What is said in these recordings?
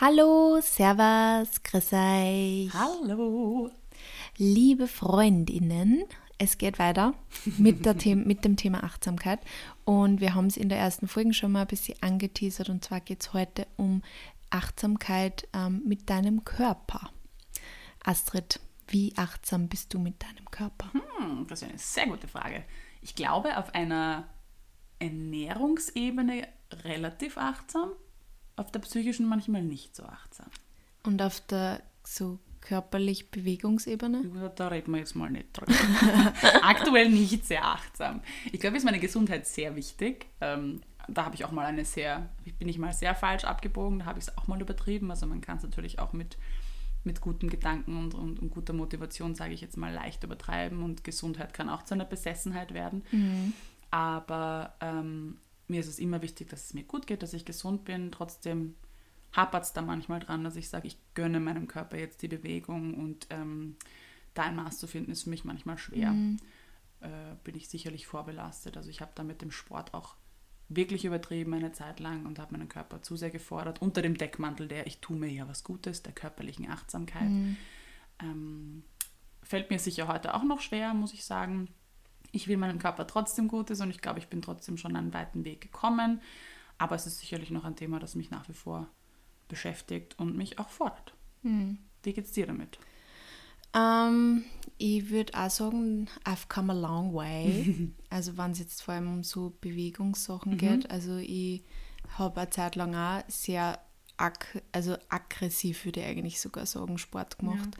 Hallo, Servus, grüß euch. Hallo. Liebe Freundinnen, es geht weiter mit, der The mit dem Thema Achtsamkeit. Und wir haben es in der ersten Folge schon mal ein bisschen angeteasert. Und zwar geht es heute um Achtsamkeit ähm, mit deinem Körper. Astrid, wie achtsam bist du mit deinem Körper? Hm, das ist eine sehr gute Frage. Ich glaube, auf einer Ernährungsebene relativ achtsam, auf der psychischen manchmal nicht so achtsam. Und auf der so körperlich Bewegungsebene? Da reden wir jetzt mal nicht drüber. Aktuell nicht sehr achtsam. Ich glaube, ist meine Gesundheit sehr wichtig. Ähm, da habe ich auch mal eine sehr, bin ich mal sehr falsch abgebogen, da habe ich es auch mal übertrieben. Also man kann es natürlich auch mit, mit guten Gedanken und, und, und guter Motivation, sage ich jetzt mal, leicht übertreiben und Gesundheit kann auch zu einer Besessenheit werden. Aber ähm, mir ist es immer wichtig, dass es mir gut geht, dass ich gesund bin. Trotzdem hapert es da manchmal dran, dass ich sage, ich gönne meinem Körper jetzt die Bewegung und ähm, da ein Maß zu finden, ist für mich manchmal schwer. Äh, bin ich sicherlich vorbelastet. Also ich habe da mit dem Sport auch wirklich übertrieben eine Zeit lang und habe meinen Körper zu sehr gefordert, unter dem Deckmantel der ich tue mir ja was Gutes, der körperlichen Achtsamkeit. Ähm, fällt mir sicher heute auch noch schwer, muss ich sagen. Ich will meinem Körper trotzdem Gutes und ich glaube, ich bin trotzdem schon einen weiten Weg gekommen. Aber es ist sicherlich noch ein Thema, das mich nach wie vor beschäftigt und mich auch fordert. Wie geht's dir damit? Ähm, ich würde auch sagen, I've come a long way. also wenn es jetzt vor allem um so Bewegungssachen geht. Also ich habe eine Zeit lang auch sehr ag also aggressiv, würde ich eigentlich sogar sagen, Sport gemacht.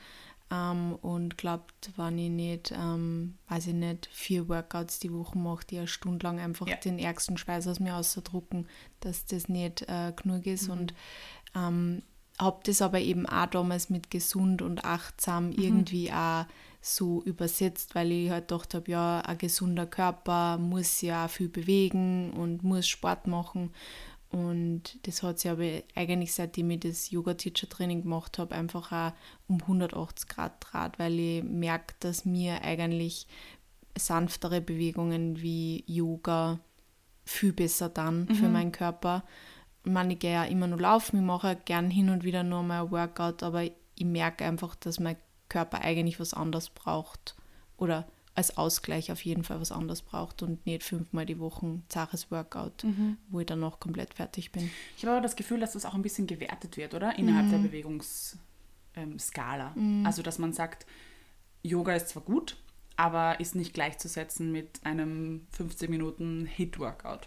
Ähm, und glaubt, wenn ich nicht, ähm, weiß ich nicht, vier Workouts die Woche mache, die eine Stunde lang einfach Ja. den ärgsten Schweiß aus mir ausdrucken, dass das nicht äh, genug ist. Und ähm, habe das aber eben auch damals mit gesund und achtsam irgendwie auch so übersetzt, weil ich halt gedacht habe, ja, ein gesunder Körper muss ja viel bewegen und muss Sport machen. Und das hat sich aber eigentlich, seitdem ich das Yoga-Teacher-Training gemacht habe, einfach auch um 180 Grad draht, weil ich merke, dass mir eigentlich sanftere Bewegungen wie Yoga viel besser dann für meinen Körper. Ich meine, ich gehe ja immer nur laufen, ich mache gern hin und wieder nur mal ein Workout, aber ich merke einfach, dass mein Körper eigentlich was anderes braucht. Oder als Ausgleich auf jeden Fall was anderes braucht und nicht fünfmal die Woche ein zaches Workout, wo ich dann noch komplett fertig bin. Ich habe aber das Gefühl, dass das auch ein bisschen gewertet wird, oder? Innerhalb der Bewegungsskala. Also, dass man sagt, Yoga ist zwar gut, aber ist nicht gleichzusetzen mit einem 15 Minuten Hit-Workout.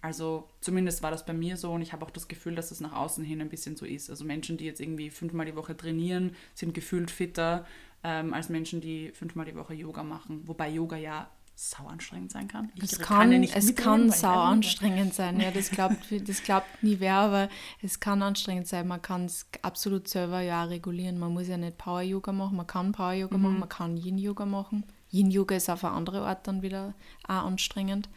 Also zumindest war das bei mir so und ich habe auch das Gefühl, dass es nach außen hin ein bisschen so ist. Also Menschen, die jetzt irgendwie fünfmal die Woche trainieren, sind gefühlt fitter ähm, als Menschen, die fünfmal die Woche Yoga machen. Wobei Yoga ja sau anstrengend sein kann. Ich Es ja kann, nicht es kann sau anstrengend sein. Ja, das glaubt, das glaubt nie wer, aber es kann anstrengend sein. Man kann es absolut selber ja regulieren. Man muss ja nicht Power-Yoga machen, man kann Power-Yoga machen, man kann Yin-Yoga machen. Yin-Yoga ist auf eine andere Art dann wieder auch anstrengend.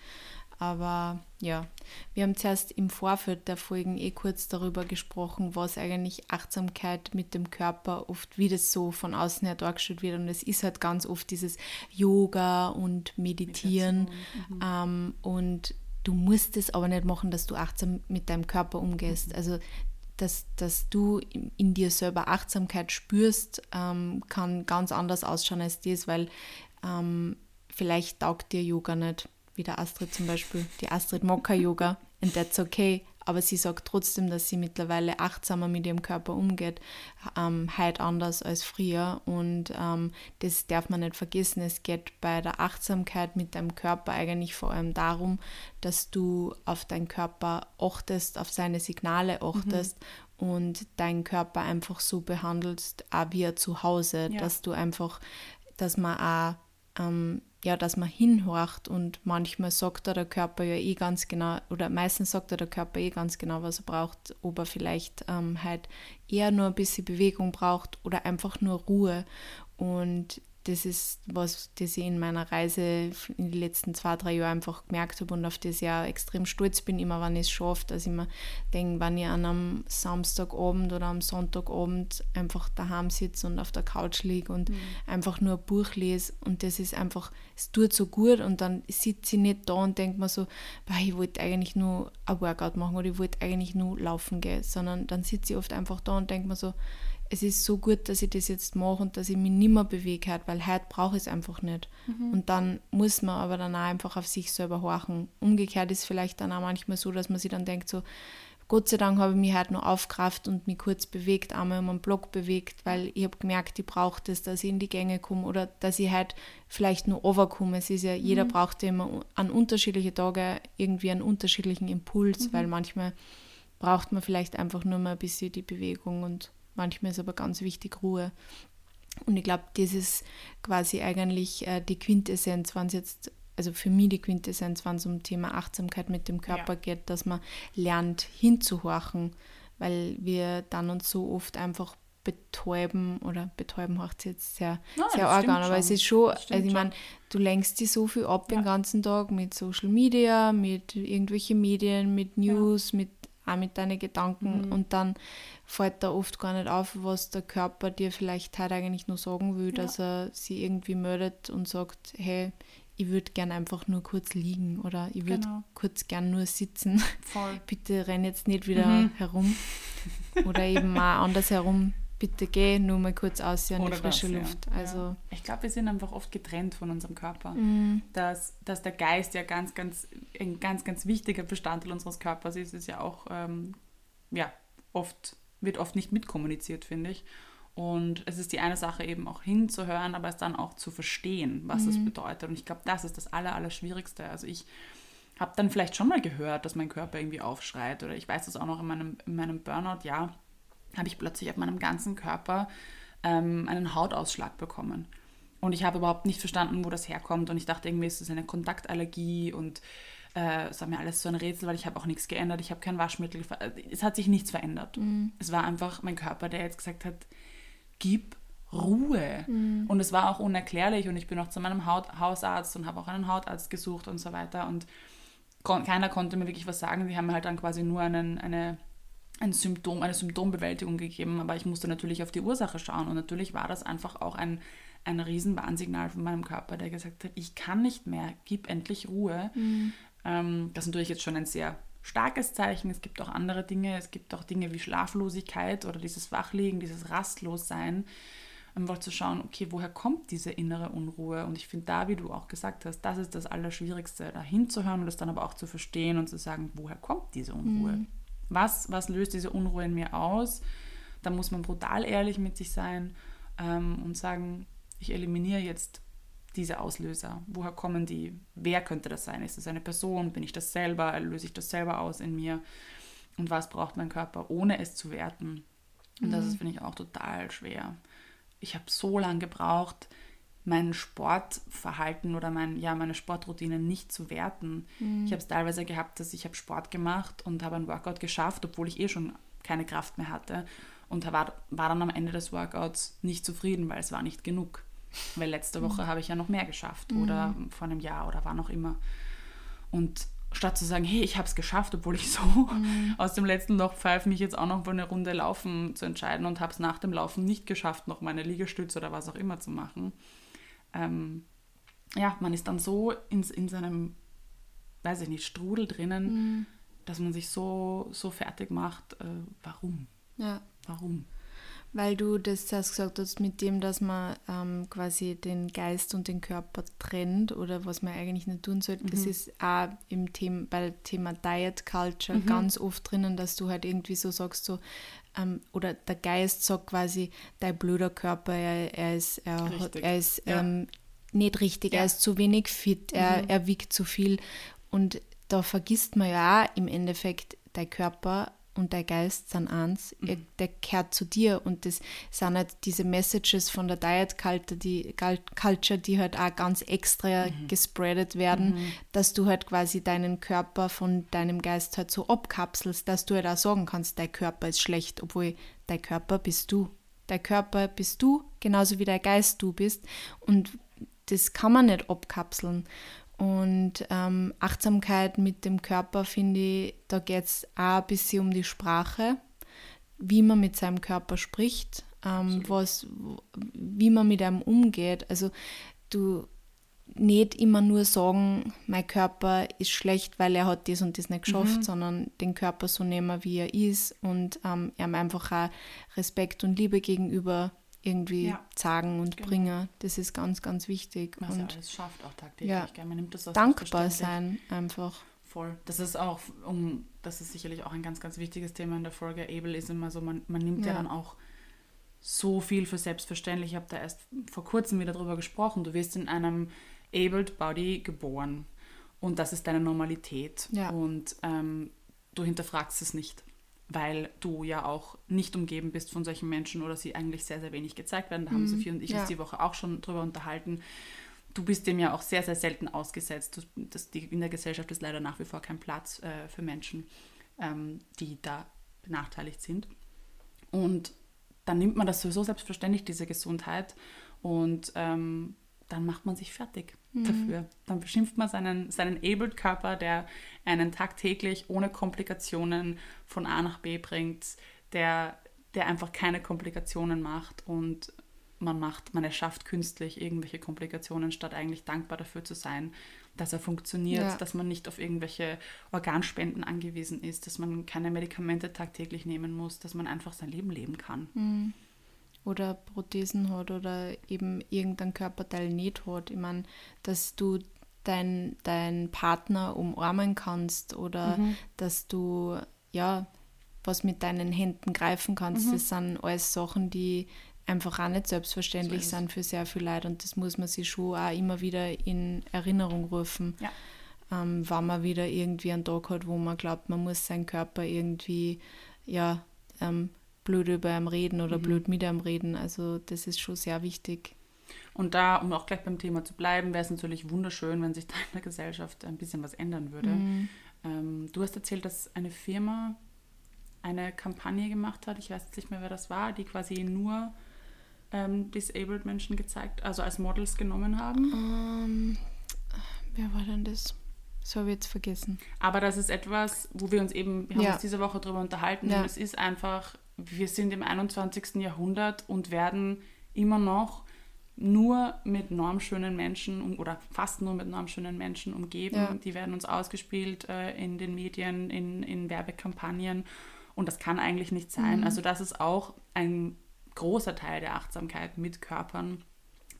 Aber ja, wir haben zuerst im Vorfeld der Folgen eh kurz darüber gesprochen, was eigentlich Achtsamkeit mit dem Körper oft, wie das so von außen her dargestellt wird. Und es ist halt ganz oft dieses Yoga und Meditieren. Ähm, und du musst es aber nicht machen, dass du achtsam mit deinem Körper umgehst. Also dass, dass du in, in dir selber Achtsamkeit spürst, ähm, kann ganz anders ausschauen als das, weil ähm, vielleicht taugt dir Yoga nicht, wie der Astrid zum Beispiel. Die Astrid kein Yoga and that's okay, aber sie sagt trotzdem, dass sie mittlerweile achtsamer mit ihrem Körper umgeht, ähm, heute anders als früher und ähm, das darf man nicht vergessen. Es geht bei der Achtsamkeit mit deinem Körper eigentlich vor allem darum, dass du auf deinen Körper achtest, auf seine Signale achtest und deinen Körper einfach so behandelst, auch wie er zu Hause, Ja. dass du einfach, dass man auch ähm, ja, dass man hinhorcht und manchmal sagt der Körper ja eh ganz genau, oder meistens sagt der Körper eh ganz genau, was er braucht, ob er vielleicht ähm, halt eher nur ein bisschen Bewegung braucht oder einfach nur Ruhe. Und das ist was, das ich in meiner Reise in den letzten zwei, drei Jahren einfach gemerkt habe und auf das ich auch extrem stolz bin, immer wenn ich es schaffe, dass ich mir denke, wenn ich an einem Samstagabend oder am Sonntagabend einfach daheim sitze und auf der Couch liege und mhm. einfach nur ein Buch lese und das ist einfach, es tut so gut und dann sitze ich nicht da und denke mir so, ich wollte eigentlich nur ein Workout machen oder ich wollte eigentlich nur laufen gehen, sondern dann sitze ich oft einfach da und denke mir so, es ist so gut, dass ich das jetzt mache und dass ich mich nicht mehr bewege, weil heute brauche ich es einfach nicht. Mhm. Und dann muss man aber dann auch einfach auf sich selber horchen. Umgekehrt ist vielleicht dann auch manchmal so, dass man sich dann denkt, so, Gott sei Dank habe ich mich heute noch aufgerafft und mich kurz bewegt, einmal um einen Block bewegt, weil ich habe gemerkt, ich brauche das, dass ich in die Gänge komme oder dass ich halt vielleicht nur overkomme. Es ist ja, mhm. jeder braucht ja immer an unterschiedliche Tage irgendwie einen unterschiedlichen Impuls, mhm. weil manchmal braucht man vielleicht einfach nur mal ein bisschen die Bewegung und Manchmal ist aber ganz wichtig Ruhe. Und ich glaube, das ist quasi eigentlich äh, die Quintessenz, wenn es jetzt, also für mich die Quintessenz, wenn es um Thema Achtsamkeit mit dem Körper ja. geht, dass man lernt hinzuhorchen, weil wir dann uns so oft einfach betäuben oder betäuben macht jetzt sehr, Nein, sehr arg an, aber es ist schon, also ich meine, du lenkst dich so viel ab ja. den ganzen Tag mit Social Media, mit irgendwelchen Medien, mit News, ja. mit auch mit deinen Gedanken mhm. und dann fällt da oft gar nicht auf, was der Körper dir vielleicht heute eigentlich nur sagen will, ja. dass er sie irgendwie meldet und sagt, hey, ich würde gern einfach nur kurz liegen oder ich würde genau. kurz gern nur sitzen. Voll. Bitte renn jetzt nicht wieder mhm. herum. Oder eben mal anders herum. Bitte geh nur mal kurz aus in die frische das, Luft. Ja. Also ich glaube, wir sind einfach oft getrennt von unserem Körper. Mhm. Dass, dass der Geist ja ganz, ganz, ein ganz, ganz wichtiger Bestandteil unseres Körpers ist, ist ja auch ähm, ja, oft wird oft nicht mitkommuniziert, finde ich. Und es ist die eine Sache eben auch hinzuhören, aber es dann auch zu verstehen, was es mhm. bedeutet. Und ich glaube, das ist das Aller, Allerschwierigste. Also ich habe dann vielleicht schon mal gehört, dass mein Körper irgendwie aufschreit. Oder ich weiß das auch noch in meinem, in meinem Burnout, ja, habe ich plötzlich auf meinem ganzen Körper ähm, einen Hautausschlag bekommen. Und ich habe überhaupt nicht verstanden, wo das herkommt. Und ich dachte irgendwie, ist das eine Kontaktallergie und äh, es war mir alles so ein Rätsel, weil ich habe auch nichts geändert. Ich habe kein Waschmittel. Es hat sich nichts verändert. Mhm. Es war einfach mein Körper, der jetzt gesagt hat, gib Ruhe. Mhm. Und es war auch unerklärlich. Und ich bin auch zu meinem Haut Hausarzt und habe auch einen Hautarzt gesucht und so weiter. Und kon keiner konnte mir wirklich was sagen. Die haben mir halt dann quasi nur einen, eine, ein Symptom, eine Symptombewältigung gegeben. Aber ich musste natürlich auf die Ursache schauen. Und natürlich war das einfach auch ein, ein Riesenwarnsignal von meinem Körper, der gesagt hat, ich kann nicht mehr, gib endlich Ruhe. Mhm. Ähm, das ist natürlich jetzt schon ein sehr starkes Zeichen. Es gibt auch andere Dinge. Es gibt auch Dinge wie Schlaflosigkeit oder dieses Wachliegen, dieses Rastlossein. Einfach zu schauen, okay, woher kommt diese innere Unruhe? Und ich finde da, wie du auch gesagt hast, das ist das Allerschwierigste, da hinzuhören und das dann aber auch zu verstehen und zu sagen, woher kommt diese Unruhe? Mhm. Was, was löst diese Unruhe in mir aus? Da muss man brutal ehrlich mit sich sein ähm, und sagen, ich eliminiere jetzt diese Auslöser? Woher kommen die? Wer könnte das sein? Ist es eine Person? Bin ich das selber? Löse ich das selber aus in mir? Und was braucht mein Körper, ohne es zu werten? Und mhm. das ist, finde ich, auch total schwer. Ich habe so lange gebraucht, mein Sportverhalten oder mein, ja, meine Sportroutine nicht zu werten. Mhm. Ich habe es teilweise gehabt, dass ich habe Sport gemacht und habe ein Workout geschafft, obwohl ich eh schon keine Kraft mehr hatte. Und war, war dann am Ende des Workouts nicht zufrieden, weil es war nicht genug. Weil letzte Woche mhm. habe ich ja noch mehr geschafft mhm. oder vor einem Jahr oder wann auch immer. Und statt zu sagen, hey, ich habe es geschafft, obwohl ich so mhm. aus dem letzten Loch pfeife, mich jetzt auch noch für eine Runde Laufen zu entscheiden und habe es nach dem Laufen nicht geschafft, noch meine Liegestütze oder was auch immer zu machen. Ähm, ja, man ist dann so in, in seinem, weiß ich nicht, Strudel drinnen, mhm. dass man sich so, so fertig macht. Äh, warum? Ja. Warum? Weil du das hast gesagt hast, mit dem, dass man ähm, quasi den Geist und den Körper trennt oder was man eigentlich nicht tun sollte, mhm. das ist auch im Thema, bei Thema Diet Culture mhm. ganz oft drinnen, dass du halt irgendwie so sagst, so, ähm, oder der Geist sagt quasi, dein blöder Körper, er, er ist, er, hat, er ist ja. ähm, nicht richtig, ja. er ist zu wenig fit, mhm. er, er wiegt zu viel. Und da vergisst man ja auch im Endeffekt, dein Körper und der Geist sind eins, mhm. der kehrt zu dir und das sind halt diese Messages von der Diet Culture, die, Culture, die halt auch ganz extra mhm. gespreadet werden, mhm. dass du halt quasi deinen Körper von deinem Geist halt so abkapselst, dass du halt auch sagen kannst, dein Körper ist schlecht, obwohl dein Körper bist du. Dein Körper bist du genauso wie der Geist du bist. Und das kann man nicht abkapseln. Und ähm, Achtsamkeit mit dem Körper, finde ich, da geht es auch ein bisschen um die Sprache, wie man mit seinem Körper spricht, ähm, was, wie man mit einem umgeht. Also du nicht immer nur sagen, mein Körper ist schlecht, weil er hat das und das nicht geschafft, mhm. sondern den Körper so nehmen, wie er ist und ähm, ihm einfach auch Respekt und Liebe gegenüber irgendwie ja. sagen und genau. bringen. Das ist ganz, ganz wichtig. Was und alles schafft auch tagtäglich. Ja, Man nimmt das dankbar sein einfach. Voll. Das ist auch, um, das ist sicherlich auch ein ganz, ganz wichtiges Thema in der Folge. Able ist immer so, man, man nimmt ja. ja dann auch so viel für selbstverständlich. Ich habe da erst vor kurzem wieder drüber gesprochen. Du wirst in einem abled Body geboren und das ist deine Normalität. Ja. Und ähm, du hinterfragst es nicht weil du ja auch nicht umgeben bist von solchen Menschen oder sie eigentlich sehr, sehr wenig gezeigt werden. Da mhm. haben Sophie und ich ja. uns die Woche auch schon drüber unterhalten. Du bist dem ja auch sehr, sehr selten ausgesetzt. Du, das, die, in der Gesellschaft ist leider nach wie vor kein Platz äh, für Menschen, ähm, die da benachteiligt sind. Und dann nimmt man das sowieso selbstverständlich, diese Gesundheit, und ähm, dann macht man sich fertig mhm. dafür. Dann beschimpft man seinen, seinen Abled-Körper, der einen tagtäglich ohne Komplikationen von A nach B bringt, der, der einfach keine Komplikationen macht und man macht, man erschafft künstlich irgendwelche Komplikationen, statt eigentlich dankbar dafür zu sein, dass er funktioniert, ja. dass man nicht auf irgendwelche Organspenden angewiesen ist, dass man keine Medikamente tagtäglich nehmen muss, dass man einfach sein Leben leben kann. Mhm oder Prothesen hat oder eben irgendein Körperteil nicht hat. Ich meine, dass du deinen dein Partner umarmen kannst oder mhm. dass du ja was mit deinen Händen greifen kannst. Mhm. Das sind alles Sachen, die einfach auch nicht selbstverständlich so sind für sehr viele Leute und das muss man sich schon auch immer wieder in Erinnerung rufen. Ja. Ähm, wenn man wieder irgendwie einen Tag hat, wo man glaubt, man muss seinen Körper irgendwie ja, ähm, blöd über einem reden oder mhm. blöd mit einem reden. Also das ist schon sehr wichtig. Und da, um auch gleich beim Thema zu bleiben, wäre es natürlich wunderschön, wenn sich da in der Gesellschaft ein bisschen was ändern würde. Mhm. Ähm, du hast erzählt, dass eine Firma eine Kampagne gemacht hat, ich weiß jetzt nicht mehr, wer das war, die quasi nur ähm, disabled Menschen gezeigt, also als Models genommen haben. Um, ähm, wer war denn das? So habe ich jetzt vergessen. Aber das ist etwas, wo wir uns eben, wir haben ja. uns diese Woche darüber unterhalten ja. und es ist einfach wir sind im 21. Jahrhundert und werden immer noch nur mit normschönen Menschen oder fast nur mit normschönen Menschen umgeben. Ja. Die werden uns ausgespielt äh, in den Medien, in, in Werbekampagnen und das kann eigentlich nicht sein. Mhm. Also das ist auch ein großer Teil der Achtsamkeit mit Körpern,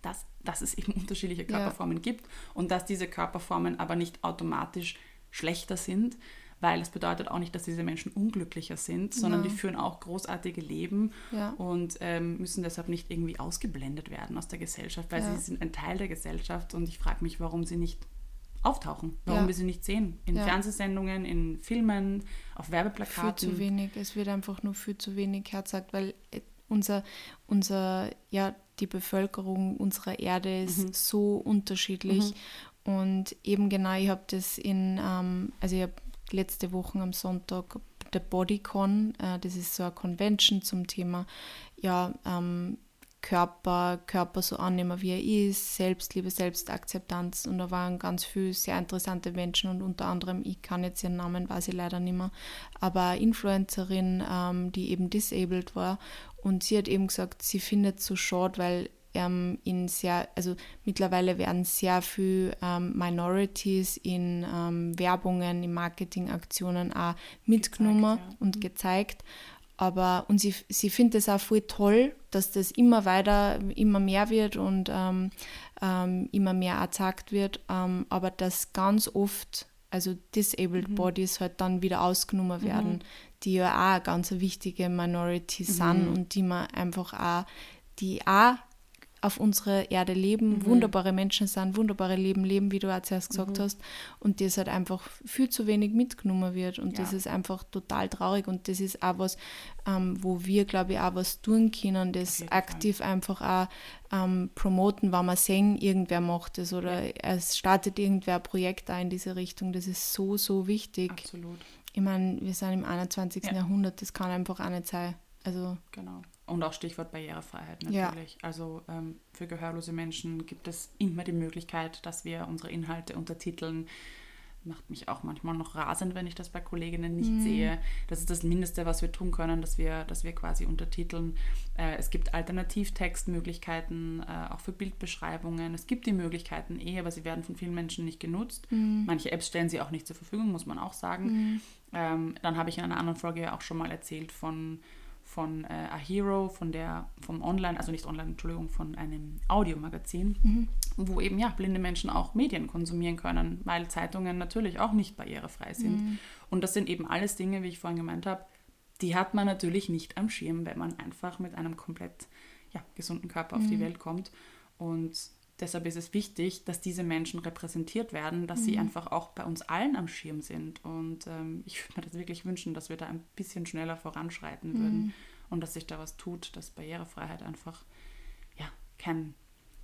dass, dass es eben unterschiedliche Körperformen ja. gibt und dass diese Körperformen aber nicht automatisch schlechter sind, weil es bedeutet auch nicht, dass diese Menschen unglücklicher sind, sondern ja. die führen auch großartige Leben ja. und ähm, müssen deshalb nicht irgendwie ausgeblendet werden aus der Gesellschaft, weil ja. sie sind ein Teil der Gesellschaft und ich frage mich, warum sie nicht auftauchen, warum wir sie nicht sehen. In Fernsehsendungen, in Filmen, auf Werbeplakaten. Viel zu wenig, es wird einfach nur viel zu wenig herzagt, weil äh, unser, unser, ja, die Bevölkerung unserer Erde ist mhm. so unterschiedlich. Mhm. Und eben genau, ich habe das in, ähm, also ich habe letzte Woche am Sonntag der Bodycon. Äh, das ist so eine Convention zum Thema ja, ähm, Körper, Körper so annehmen, wie er ist, Selbstliebe, Selbstakzeptanz. Und da waren ganz viele sehr interessante Menschen und unter anderem, ich kann jetzt ihren Namen, weiß ich leider nicht mehr, aber Influencerin, ähm, die eben disabled war. Und sie hat eben gesagt, sie findet es so schade, weil ähm, in sehr, also mittlerweile werden sehr viele ähm, Minorities in ähm, Werbungen, in Marketingaktionen auch mitgenommen gezeigt, ja. und mhm. gezeigt. Aber und sie, sie findet es auch voll toll, dass das immer weiter, immer mehr wird und ähm, ähm, immer mehr erzeigt wird. Ähm, aber dass ganz oft, also disabled mhm. Bodies halt dann wieder ausgenommen mhm. werden, mhm. die ja auch eine ganz wichtige Minority sind mhm. und die man einfach auch, die auch auf unserer Erde leben, mhm. wunderbare Menschen sind, wunderbare Leben leben, wie du auch zuerst gesagt mhm. hast, und das halt einfach viel zu wenig mitgenommen wird. Und ja. das ist einfach total traurig und das ist auch was, ähm, wo wir, glaube ich, auch was tun können, das aktiv Fall. einfach auch ähm, promoten, wenn wir sehen, irgendwer macht es oder ja. es startet irgendwer ein Projekt da in diese Richtung. Das ist so, so wichtig. Absolut. Ich meine, wir sind im 21. Ja. Jahrhundert, das kann einfach auch nicht sein. Also genau. Und auch Stichwort Barrierefreiheit natürlich. Ja. Also ähm, für gehörlose Menschen gibt es immer die Möglichkeit, dass wir unsere Inhalte untertiteln macht mich auch manchmal noch rasend, wenn ich das bei Kolleginnen nicht mhm. sehe. Das ist das Mindeste, was wir tun können, dass wir, dass wir quasi untertiteln. Äh, es gibt Alternativtextmöglichkeiten, äh, auch für Bildbeschreibungen. Es gibt die Möglichkeiten eh, aber sie werden von vielen Menschen nicht genutzt. Mhm. Manche Apps stellen sie auch nicht zur Verfügung, muss man auch sagen. Mhm. Ähm, dann habe ich in einer anderen Folge auch schon mal erzählt von von äh, A Hero, von der, vom Online, also nicht Online, Entschuldigung, von einem Audiomagazin, mhm. wo eben ja blinde Menschen auch Medien konsumieren können, weil Zeitungen natürlich auch nicht barrierefrei sind. Mhm. Und das sind eben alles Dinge, wie ich vorhin gemeint habe, die hat man natürlich nicht am Schirm, wenn man einfach mit einem komplett ja, gesunden Körper auf die mhm. Welt kommt. Und deshalb ist es wichtig, dass diese Menschen repräsentiert werden, dass mhm. sie einfach auch bei uns allen am Schirm sind. Und ähm, ich würde mir das wirklich wünschen, dass wir da ein bisschen schneller voranschreiten mhm. würden und dass sich da was tut, dass Barrierefreiheit einfach ja, kein,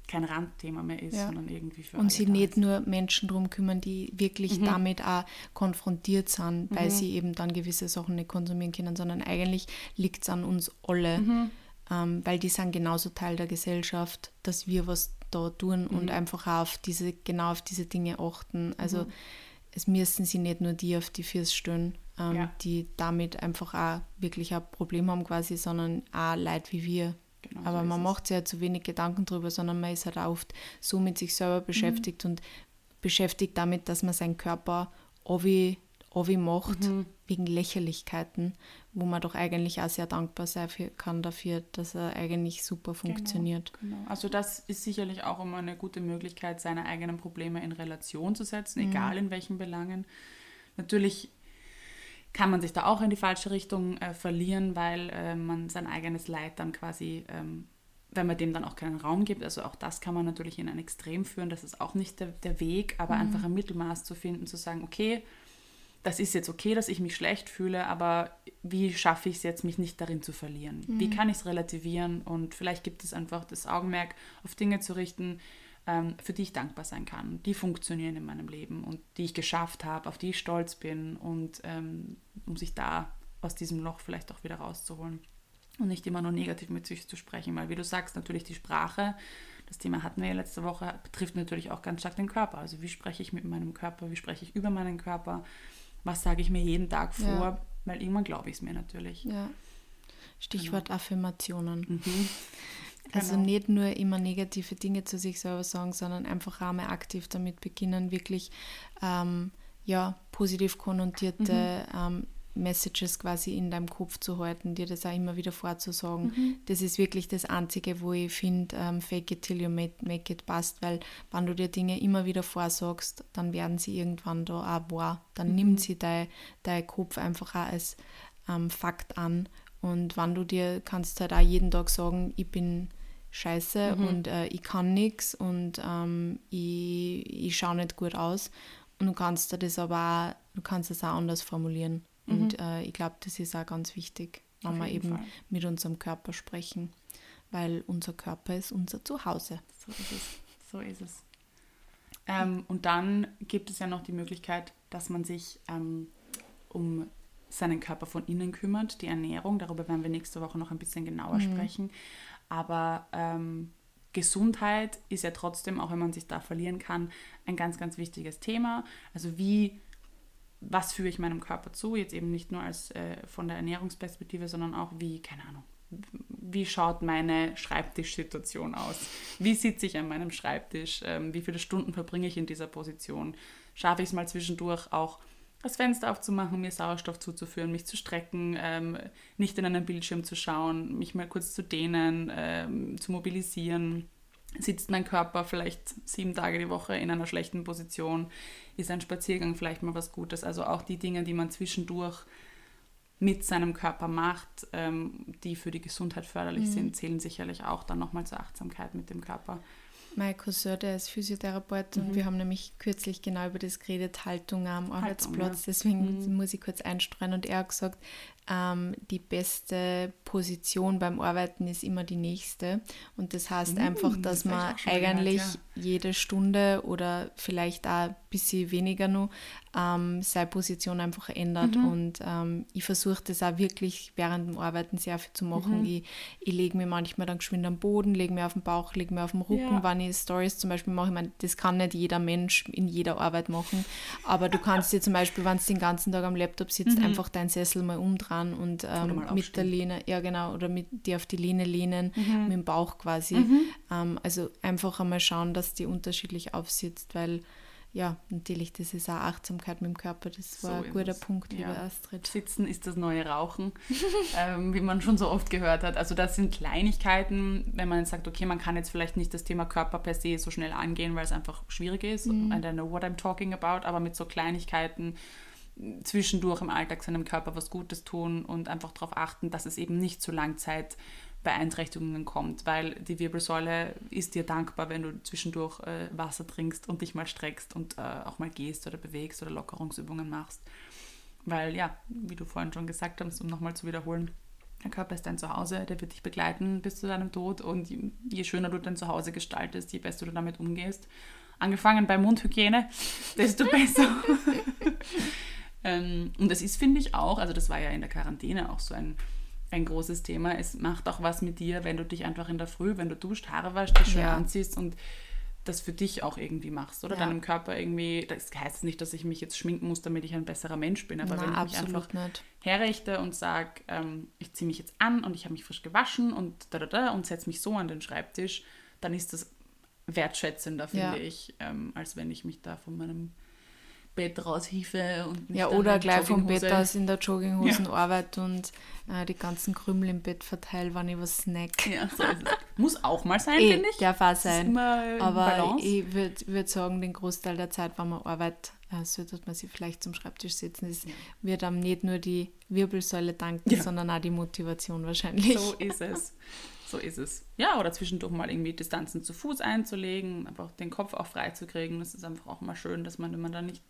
kein Randthema mehr ist, ja. sondern irgendwie für Und sie nicht ist. nur Menschen darum kümmern, die wirklich mhm. damit auch konfrontiert sind, weil mhm. sie eben dann gewisse Sachen nicht konsumieren können, sondern eigentlich liegt es an uns alle. Mhm. Ähm, weil die sind genauso Teil der Gesellschaft, dass wir was da tun mhm. und einfach auch auf diese, genau auf diese Dinge achten. Also mhm. es müssen sie nicht nur die auf die Füße stellen, ähm, ja. die damit einfach auch wirklich ein Problem haben quasi, sondern auch Leute wie wir. Genau, Aber so man macht sich ja zu wenig Gedanken drüber, sondern man ist halt auch oft so mit sich selber beschäftigt mhm. und beschäftigt damit, dass man seinen Körper wie Ovi macht, mhm. Wegen Lächerlichkeiten, wo man doch eigentlich auch sehr dankbar sein kann dafür, dass er eigentlich super genau, funktioniert. Genau, genau. Also das ist sicherlich auch immer eine gute Möglichkeit, seine eigenen Probleme in Relation zu setzen, mhm. egal in welchen Belangen. Natürlich kann man sich da auch in die falsche Richtung äh, verlieren, weil äh, man sein eigenes Leid dann quasi, ähm, wenn man dem dann auch keinen Raum gibt, also auch das kann man natürlich in ein Extrem führen, das ist auch nicht der, der Weg, aber mhm. einfach ein Mittelmaß zu finden, zu sagen, okay, das ist jetzt okay, dass ich mich schlecht fühle, aber wie schaffe ich es jetzt, mich nicht darin zu verlieren? Mhm. Wie kann ich es relativieren? Und vielleicht gibt es einfach das Augenmerk auf Dinge zu richten, ähm, für die ich dankbar sein kann, die funktionieren in meinem Leben und die ich geschafft habe, auf die ich stolz bin und ähm, um sich da aus diesem Loch vielleicht auch wieder rauszuholen und nicht immer nur negativ mit sich zu sprechen, weil wie du sagst, natürlich die Sprache, das Thema hatten wir ja letzte Woche, betrifft natürlich auch ganz stark den Körper. Also wie spreche ich mit meinem Körper, wie spreche ich über meinen Körper, was sage ich mir jeden Tag vor, ja. weil irgendwann glaube ich es mir natürlich. Ja. Stichwort genau. Affirmationen. Mhm. Also genau. nicht nur immer negative Dinge zu sich selber sagen, sondern einfach auch mal aktiv damit beginnen, wirklich ähm, ja, positiv konnotierte mhm. ähm, Messages quasi in deinem Kopf zu halten, dir das auch immer wieder vorzusagen. Mhm. Das ist wirklich das Einzige, wo ich finde, ähm, fake it till you make, it passt, weil wenn du dir Dinge immer wieder vorsagst, dann werden sie irgendwann da auch wahr. Dann mhm. nimmt sie dein, dein Kopf einfach auch als ähm, Fakt an. Und wenn du dir kannst halt auch jeden Tag sagen, ich bin scheiße mhm. und äh, ich kann nichts und ähm, ich, ich schaue nicht gut aus. Und du kannst das aber auch, du kannst es auch anders formulieren. Mhm. Und äh, ich glaube, das ist auch ganz wichtig, wenn wir eben Fall. mit unserem Körper sprechen, weil unser Körper ist unser Zuhause. So ist es. So ist es. Ähm, und dann gibt es ja noch die Möglichkeit, dass man sich ähm, um seinen Körper von innen kümmert, die Ernährung. Darüber werden wir nächste Woche noch ein bisschen genauer mhm. sprechen. Aber ähm, Gesundheit ist ja trotzdem, auch wenn man sich da verlieren kann, ein ganz, ganz wichtiges Thema. Also wie was führe ich meinem Körper zu, jetzt eben nicht nur als äh, von der Ernährungsperspektive, sondern auch wie, keine Ahnung, wie schaut meine Schreibtischsituation aus? Wie sitze ich an meinem Schreibtisch? Ähm, wie viele Stunden verbringe ich in dieser Position? Schaffe ich es mal zwischendurch auch das Fenster aufzumachen, mir Sauerstoff zuzuführen, mich zu strecken, ähm, nicht in einen Bildschirm zu schauen, mich mal kurz zu dehnen, ähm, zu mobilisieren? Sitzt mein Körper vielleicht sieben Tage die Woche in einer schlechten Position, ist ein Spaziergang vielleicht mal was Gutes. Also auch die Dinge, die man zwischendurch mit seinem Körper macht, ähm, die für die Gesundheit förderlich mhm. sind, zählen sicherlich auch dann nochmal zur Achtsamkeit mit dem Körper. Mein Cousin, der ist Physiotherapeut mhm. und wir haben nämlich kürzlich genau über das geredet, Haltung am Arbeitsplatz. Haltung, ja. Deswegen mhm. muss ich kurz einstreuen und er hat gesagt, ähm, die beste Position beim Arbeiten ist immer die nächste. Und das heißt Mm, einfach, das dass ich man mal gehört, eigentlich ja. jede Stunde oder vielleicht auch ein bisschen weniger noch ähm, seine Position einfach ändert. Mhm. Und ähm, ich versuche das auch wirklich während dem Arbeiten sehr viel zu Mhm. machen. Ich, ich lege mir manchmal dann geschwind am Boden, lege mir auf den Bauch, lege mir auf den Rücken, Ja. wenn ich Stories zum Beispiel mache. Ich meine, das kann nicht jeder Mensch in jeder Arbeit machen, aber du kannst dir zum Beispiel, wenn du den ganzen Tag am Laptop sitzt, einfach deinen Sessel mal umdrehen und ähm, Mhm. mit der. Lehne, ja genau, oder mit dir auf die Lehne lehnen, Mhm. mit dem Bauch quasi. Ähm, also einfach einmal schauen, dass die unterschiedlich aufsitzt, weil ja, natürlich, das ist auch Achtsamkeit mit dem Körper, das war So ein guter. Punkt, liebe Ja. Astrid. Sitzen ist das neue Rauchen, ähm, wie man schon so oft gehört hat. Also das sind Kleinigkeiten, wenn man sagt, okay, man kann jetzt vielleicht nicht das Thema Körper per se so schnell angehen, weil es einfach schwierig ist. Mhm. I don't know what I'm talking about, aber mit so Kleinigkeiten zwischendurch im Alltag seinem Körper was Gutes tun und einfach darauf achten, dass es eben nicht zu Langzeitbeeinträchtigungen kommt, weil die Wirbelsäule ist dir dankbar, wenn du zwischendurch äh, Wasser trinkst und dich mal streckst und äh, auch mal gehst oder bewegst oder Lockerungsübungen machst. Weil ja, wie du vorhin schon gesagt hast, um nochmal zu wiederholen, der Körper ist dein Zuhause, der wird dich begleiten bis zu deinem Tod und je, je schöner du dein Zuhause gestaltest, je besser du damit umgehst. Angefangen bei Mundhygiene, desto besser. ähm, und das ist, finde ich, auch, also das war ja in der Quarantäne auch so ein, ein großes Thema. Es macht auch was mit dir, wenn du dich einfach in der Früh, wenn du duscht, Haare waschst, dich schön Ja. anziehst und das für dich auch irgendwie machst, oder? Ja. Deinem Körper irgendwie, das heißt nicht, dass ich mich jetzt schminken muss, damit ich ein besserer Mensch bin, aber wenn Nein, ich mich einfach nicht. herrichte und sage, ähm, ich ziehe mich jetzt an und ich habe mich frisch gewaschen und da, da, da und setze mich so an den Schreibtisch, dann ist das wertschätzender, finde Ja. ich, ähm, als wenn ich mich da von meinem Bett raushiefe und Ja, oder in gleich vom Bett aus in der Jogginghosen arbeite und äh, die ganzen Krümel im Bett verteile, wenn ich was snack. Ja, so ist. Muss auch mal sein, Eh, finde ich. darf auch ist sein. Aber Balance. ich würde würd sagen, den Großteil der Zeit, wenn man arbeitet, äh, sollte man sich vielleicht zum Schreibtisch setzen. Es wird einem nicht nur die Wirbelsäule danken, Ja. sondern auch die Motivation wahrscheinlich. So ist es. So ist es. Ja, oder zwischendurch mal irgendwie Distanzen zu Fuß einzulegen, einfach den Kopf auch frei zu kriegen. Das ist einfach auch mal schön, dass man, wenn man da nicht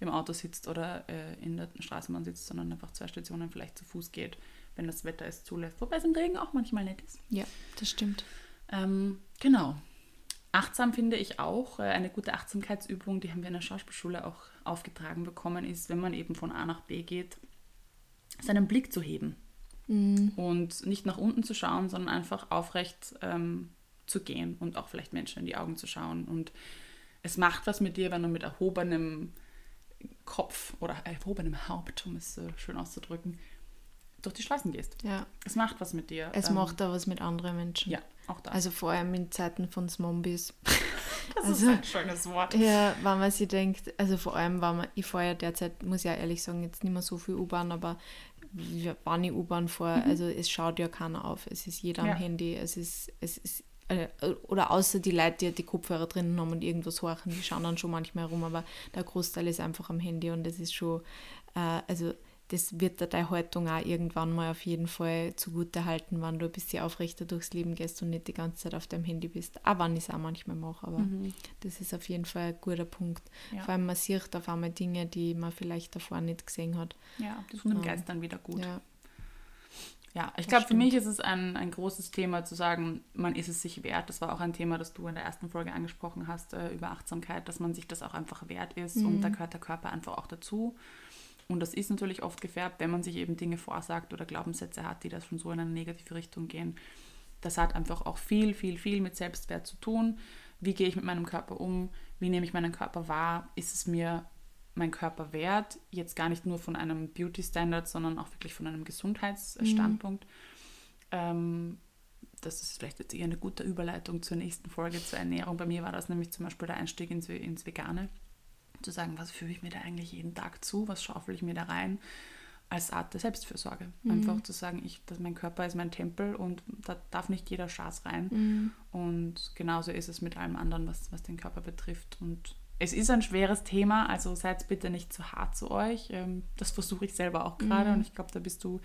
im Auto sitzt oder äh, in der Straßenbahn sitzt, sondern einfach zwei Stationen vielleicht zu Fuß geht, wenn das Wetter es zulässt. Wobei es im Regen auch manchmal nett ist. Ja, das stimmt. Ähm, genau. Achtsam finde ich auch, äh, eine gute Achtsamkeitsübung, die haben wir in der Schauspielschule auch aufgetragen bekommen, ist, wenn man eben von A nach B geht, seinen Blick zu heben und nicht nach unten zu schauen, sondern einfach aufrecht ähm, zu gehen und auch vielleicht Menschen in die Augen zu schauen. Und es macht was mit dir, wenn du mit erhobenem Kopf oder erhobenem Haupt, um es so schön auszudrücken, durch die Straßen gehst. Ja, Es macht was mit dir. es Ähm, macht da was mit anderen Menschen. Ja, auch das. Also vor allem in Zeiten von Zombies. das also- ist ein schönes Wort. Ja, wenn man sich denkt, also vor allem, wenn man, ich fahre ja derzeit, muss ich ja ehrlich sagen, jetzt nicht mehr so viel U-Bahn, aber wir- wann ich U-Bahn fahre, also es schaut ja keiner auf. Es ist jeder Ja. am Handy, es ist, es ist, äh, oder außer die Leute, die die Kopfhörer drinnen haben und irgendwas horchen, die schauen dann schon manchmal herum, aber der Großteil ist einfach am Handy und das ist schon, äh, also das wird dir deine Haltung auch irgendwann mal auf jeden Fall zugute halten, wenn du ein bisschen aufrechter durchs Leben gehst und nicht die ganze Zeit auf deinem Handy bist. Auch wenn ich es auch manchmal mache, aber das ist auf jeden Fall ein guter Punkt. Ja. Vor allem man sieht auf einmal Dinge, die man vielleicht davor nicht gesehen hat. Ja, das tut dem Geist dann wieder gut. Ja, Ja, ich glaube, für mich ist es ein, ein großes Thema zu sagen, man ist es sich wert. Das war auch ein Thema, das du in der ersten Folge angesprochen hast, äh, über Achtsamkeit, dass man sich das auch einfach wert ist und da gehört der Körper einfach auch dazu. Und das ist natürlich oft gefärbt, wenn man sich eben Dinge vorsagt oder Glaubenssätze hat, die das schon so in eine negative Richtung gehen. Das hat einfach auch viel, viel, viel mit Selbstwert zu tun. Wie gehe ich mit meinem Körper um? Wie nehme ich meinen Körper wahr? Ist es mir mein Körper wert? Jetzt gar nicht nur von einem Beauty-Standard, sondern auch wirklich von einem Gesundheitsstandpunkt. Ähm, das ist vielleicht jetzt eher eine gute Überleitung zur nächsten Folge zur Ernährung. Bei mir war das nämlich zum Beispiel der Einstieg ins, ins Vegane. Zu sagen, was führe ich mir da eigentlich jeden Tag zu? Was schaufel ich mir da rein? Als Art der Selbstfürsorge. Einfach zu sagen, ich, dass mein Körper ist mein Tempel und da darf nicht jeder Schaß rein. Und genauso ist es mit allem anderen, was, was den Körper betrifft. Und es ist ein schweres Thema, also seid bitte nicht zu hart zu euch. Ähm, Das versuche ich selber auch gerade und ich glaube, da bist du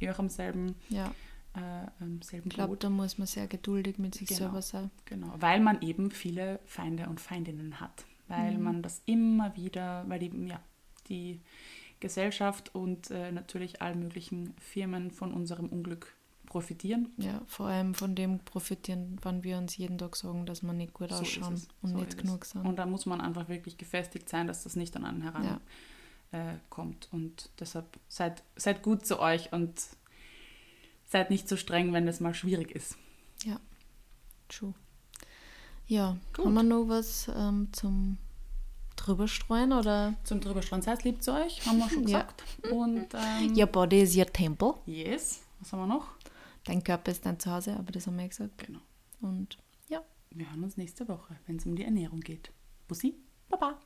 eher auch am selben, ja. äh, ähm, selben Ich glaube, da muss man sehr geduldig mit sich Genau. selber sein. Genau, weil man eben viele Feinde und Feindinnen hat. Weil man das immer wieder, weil die, ja, die Gesellschaft und äh, natürlich allen möglichen Firmen von unserem Unglück profitieren. Ja, vor allem von dem profitieren, wann wir uns jeden Tag sagen, dass wir nicht gut So ausschauen es. und So nicht genug sind. Und da muss man einfach wirklich gefestigt sein, dass das nicht an einen heran Ja. äh, kommt. Und deshalb seid, seid gut zu euch und seid nicht so streng, wenn es mal schwierig ist. True. Ja, Gut. haben wir noch was ähm, zum drüberstreuen oder? Zum Drüberstrand seid lieb zu euch, haben wir schon Ja. gesagt. Und ähm, Your body is your temple. yes, was haben wir noch? Dein Körper ist dein Zuhause, aber das haben wir ja gesagt. Genau. Und ja. Wir hören uns nächste Woche, wenn es um die Ernährung geht. Bussi, Baba.